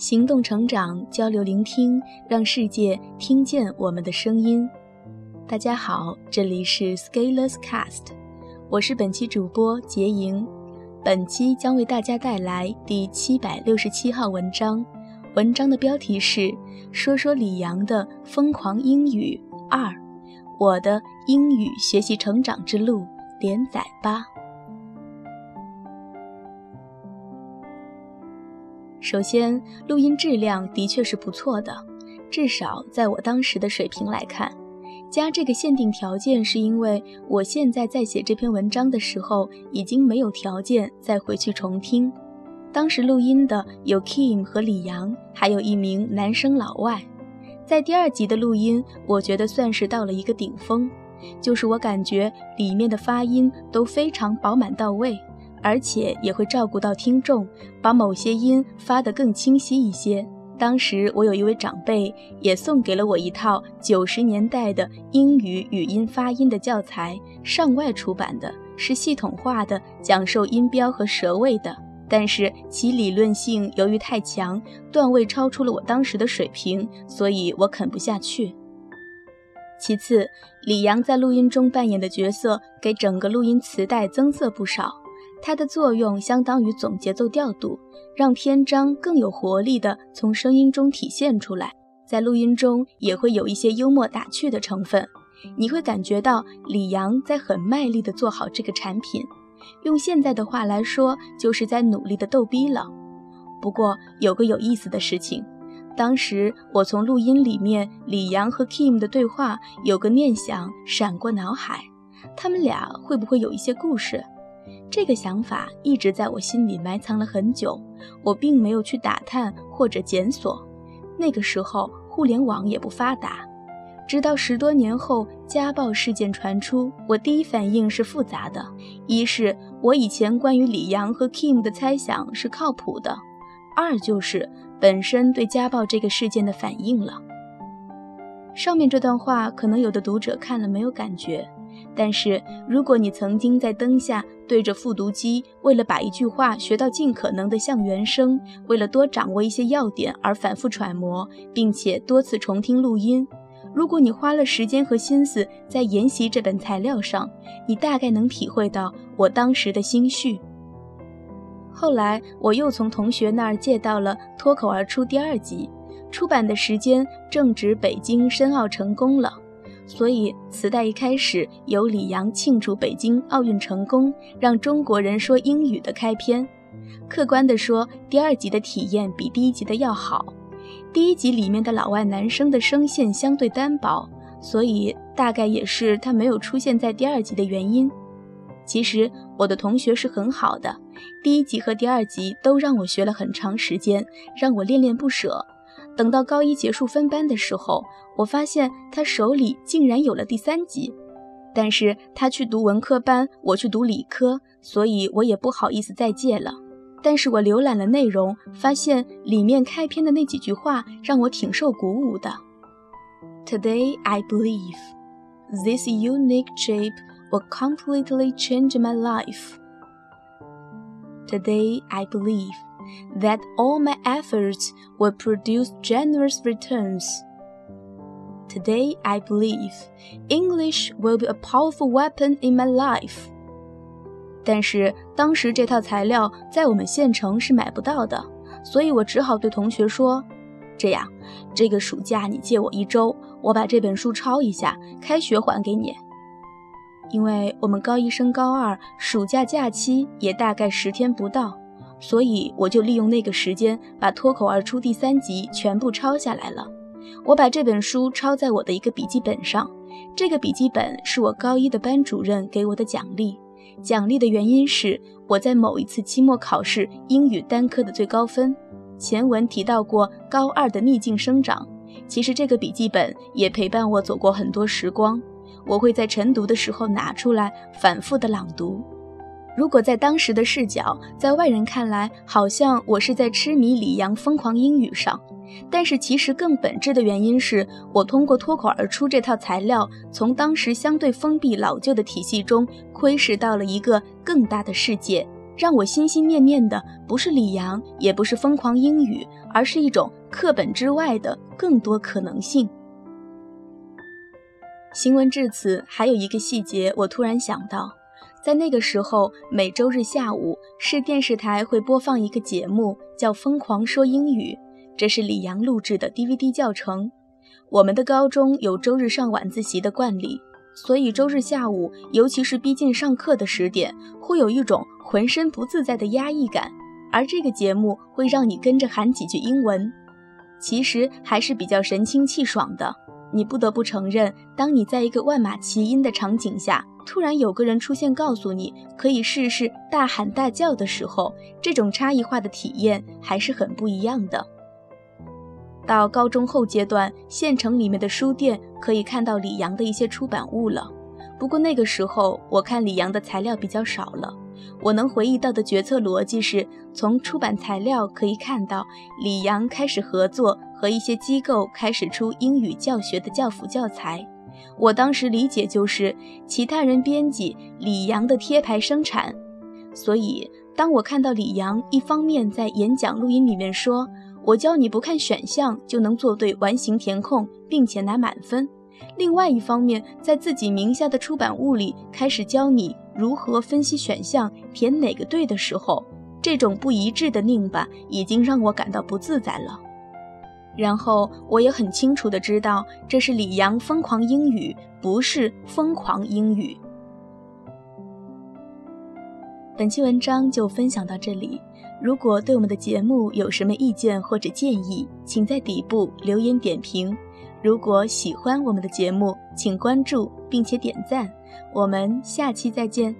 行动成长，交流聆听，让世界听见我们的声音。大家好，这里是 Scaleless Cast，我是本期主播杰莹。本期将为大家带来第七百六十七号文章，文章的标题是《说说李阳的疯狂英语二》，我的英语学习成长之路连载吧。首先，录音质量的确是不错的，至少在我当时的水平来看。加这个限定条件是因为我现在在写这篇文章的时候，已经没有条件再回去重听。当时录音的有 Kim 和李阳，还有一名男生老外。在第二集的录音，我觉得算是到了一个顶峰，就是我感觉里面的发音都非常饱满到位。而且也会照顾到听众，把某些音发得更清晰一些。当时我有一位长辈也送给了我一套九十年代的英语语音发音的教材，上外出版的，是系统化的讲授音标和舌位的。但是其理论性由于太强，段位超出了我当时的水平，所以我啃不下去。其次，李阳在录音中扮演的角色给整个录音磁带增色不少。它的作用相当于总节奏调度，让篇章更有活力地从声音中体现出来。在录音中也会有一些幽默打趣的成分，你会感觉到李阳在很卖力地做好这个产品，用现在的话来说，就是在努力地逗逼了。不过有个有意思的事情，当时我从录音里面李阳和 Kim 的对话，有个念想闪过脑海，他们俩会不会有一些故事？这个想法一直在我心里埋藏了很久，我并没有去打探或者检索。那个时候互联网也不发达，直到十多年后家暴事件传出，我第一反应是复杂的：一是我以前关于李阳和 Kim 的猜想是靠谱的；二就是本身对家暴这个事件的反应了。上面这段话可能有的读者看了没有感觉。但是，如果你曾经在灯下对着复读机，为了把一句话学到尽可能的像原声，为了多掌握一些要点而反复揣摩，并且多次重听录音，如果你花了时间和心思在研习这本材料上，你大概能体会到我当时的心绪。后来，我又从同学那儿借到了《脱口而出》第二集，出版的时间正值北京申奥成功了。所以，磁带一开始由李阳庆祝北京奥运成功，让中国人说英语的开篇。客观地说，第二集的体验比第一集的要好。第一集里面的老外男生的声线相对单薄，所以大概也是他没有出现在第二集的原因。其实我的同学是很好的，第一集和第二集都让我学了很长时间，让我恋恋不舍。等到高一结束分班的时候，我发现他手里竟然有了第三集，但是他去读文科班，我去读理科，所以我也不好意思再借了。但是我浏览了内容，发现里面开篇的那几句话让我挺受鼓舞的。Today I believe this unique shape will completely change my life. Today I believe. That all my efforts will produce generous returns. Today, I believe English will be a powerful weapon in my life. 但是当时这套材料在我们县城是买不到的，所以我只好对同学说：“这样，这个暑假你借我一周，我把这本书抄一下，开学还给你。”因为我们高一升高二，暑假假期也大概十天不到。所以我就利用那个时间，把脱口而出第三集全部抄下来了。我把这本书抄在我的一个笔记本上，这个笔记本是我高一的班主任给我的奖励。奖励的原因是我在某一次期末考试英语单科的最高分。前文提到过高二的逆境生长，其实这个笔记本也陪伴我走过很多时光。我会在晨读的时候拿出来反复的朗读。如果在当时的视角，在外人看来，好像我是在痴迷李阳疯狂英语上，但是其实更本质的原因是我通过脱口而出这套材料，从当时相对封闭老旧的体系中窥视到了一个更大的世界，让我心心念念的不是李阳，也不是疯狂英语，而是一种课本之外的更多可能性。行文至此，还有一个细节，我突然想到，在那个时候，每周日下午市电视台会播放一个节目，叫《疯狂说英语》，这是李阳录制的 DVD 教程。我们的高中有周日上晚自习的惯例，所以周日下午，尤其是逼近上课的十点，会有一种浑身不自在的压抑感。而这个节目会让你跟着喊几句英文，其实还是比较神清气爽的。你不得不承认，当你在一个万马齐喑的场景下，突然有个人出现，告诉你可以试试大喊大叫的时候，这种差异化的体验还是很不一样的。到高中后阶段，县城里面的书店可以看到李阳的一些出版物了。不过那个时候，我看李阳的材料比较少了。我能回忆到的决策逻辑是从出版材料可以看到，李阳开始合作和一些机构开始出英语教学的教辅教材。我当时理解就是其他人编辑，李阳的贴牌生产。所以当我看到李阳一方面在演讲录音里面说。我教你不看选项就能做对完形填空，并且拿满分。另外一方面，在自己名下的出版物里开始教你如何分析选项，填哪个对的时候，这种不一致的拧巴已经让我感到不自在了。然后我也很清楚的知道，这是李阳疯狂英语，不是疯狂英语。本期文章就分享到这里。如果对我们的节目有什么意见或者建议，请在底部留言点评。如果喜欢我们的节目，请关注并且点赞。我们下期再见。